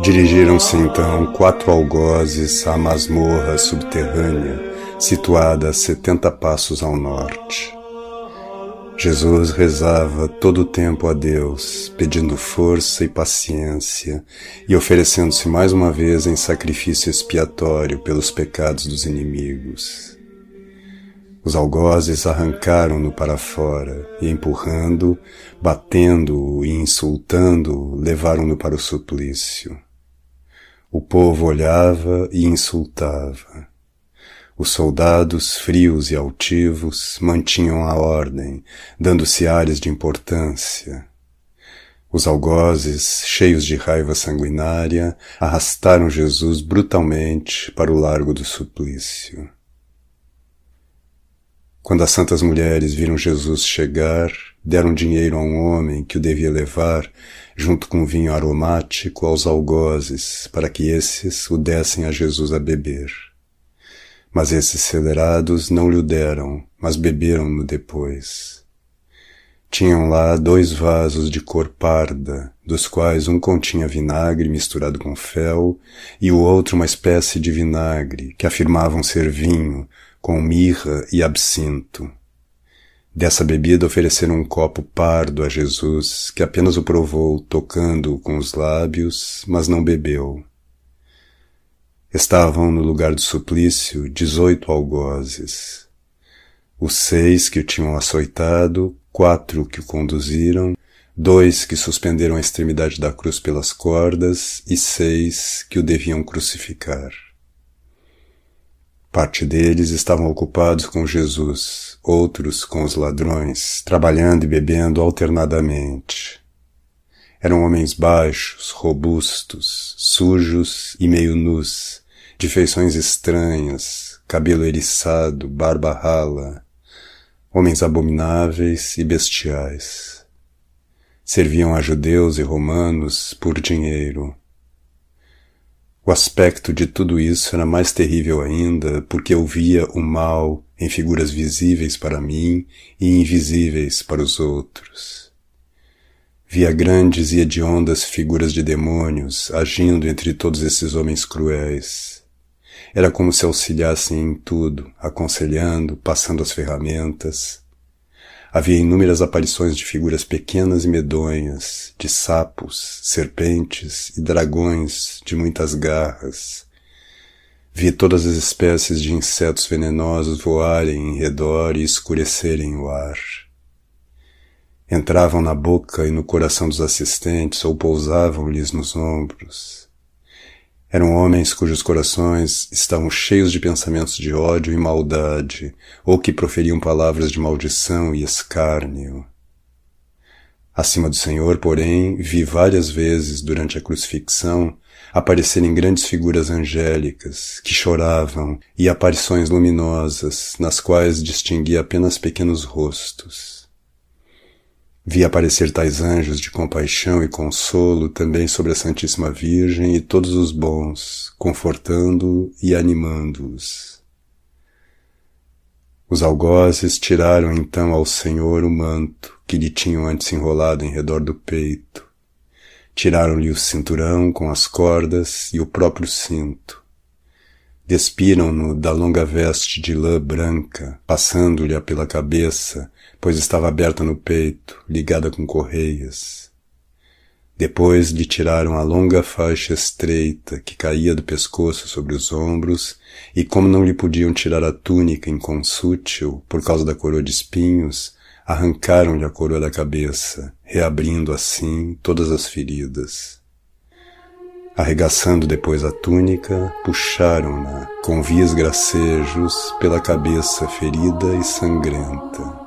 Dirigiram-se então quatro algozes à masmorra subterrânea, situada a setenta passos ao norte. Jesus rezava todo o tempo a Deus, pedindo força e paciência e oferecendo-se mais uma vez em sacrifício expiatório pelos pecados dos inimigos. Os algozes arrancaram-no para fora e, empurrando, batendo-o e insultando-o, levaram-no para o suplício. O povo olhava e insultava. Os soldados, frios e altivos, mantinham a ordem, dando-se ares de importância. Os algozes, cheios de raiva sanguinária, arrastaram Jesus brutalmente para o largo do suplício. Quando as santas mulheres viram Jesus chegar, deram dinheiro a um homem que o devia levar, junto com vinho aromático, aos algozes, para que esses o dessem a Jesus a beber. Mas esses celerados não lhe deram, mas beberam-no depois. Tinham lá dois vasos de cor parda, dos quais um continha vinagre misturado com fel, e o outro uma espécie de vinagre, que afirmavam ser vinho, com mirra e absinto. Dessa bebida ofereceram um copo pardo a Jesus, que apenas o provou tocando-o com os lábios, mas não bebeu. Estavam no lugar do suplício dezoito algozes. Os seis que o tinham açoitado, quatro que o conduziram, dois que suspenderam a extremidade da cruz pelas cordas e seis que o deviam crucificar. Parte deles estavam ocupados com Jesus, outros com os ladrões, trabalhando e bebendo alternadamente. Eram homens baixos, robustos, sujos e meio nus, de feições estranhas, cabelo eriçado, barba rala, homens abomináveis e bestiais. Serviam a judeus e romanos por dinheiro. O aspecto de tudo isso era mais terrível ainda, porque eu via o mal em figuras visíveis para mim e invisíveis para os outros. Via grandes e hediondas figuras de demônios agindo entre todos esses homens cruéis. Era como se auxiliassem em tudo, aconselhando, passando as ferramentas. Havia inúmeras aparições de figuras pequenas e medonhas, de sapos, serpentes e dragões de muitas garras. Vi todas as espécies de insetos venenosos voarem em redor e escurecerem o ar. Entravam na boca e no coração dos assistentes ou pousavam-lhes nos ombros. Eram homens cujos corações estavam cheios de pensamentos de ódio e maldade, ou que proferiam palavras de maldição e escárnio. Acima do Senhor, porém, vi várias vezes durante a crucifixão aparecerem grandes figuras angélicas que choravam e aparições luminosas nas quais distingui apenas pequenos rostos. Vi aparecer tais anjos de compaixão e consolo também sobre a Santíssima Virgem e todos os bons, confortando e animando-os. Os algozes tiraram então ao Senhor o manto que lhe tinham antes enrolado em redor do peito. Tiraram-lhe o cinturão com as cordas e o próprio cinto. Despiram-no da longa veste de lã branca, passando-lhe pela cabeça pois estava aberta no peito, ligada com correias. Depois lhe tiraram a longa faixa estreita que caía do pescoço sobre os ombros, e como não lhe podiam tirar a túnica inconsútil por causa da coroa de espinhos, arrancaram-lhe a coroa da cabeça, reabrindo assim todas as feridas. Arregaçando depois a túnica, puxaram-na com vias gracejos pela cabeça ferida e sangrenta.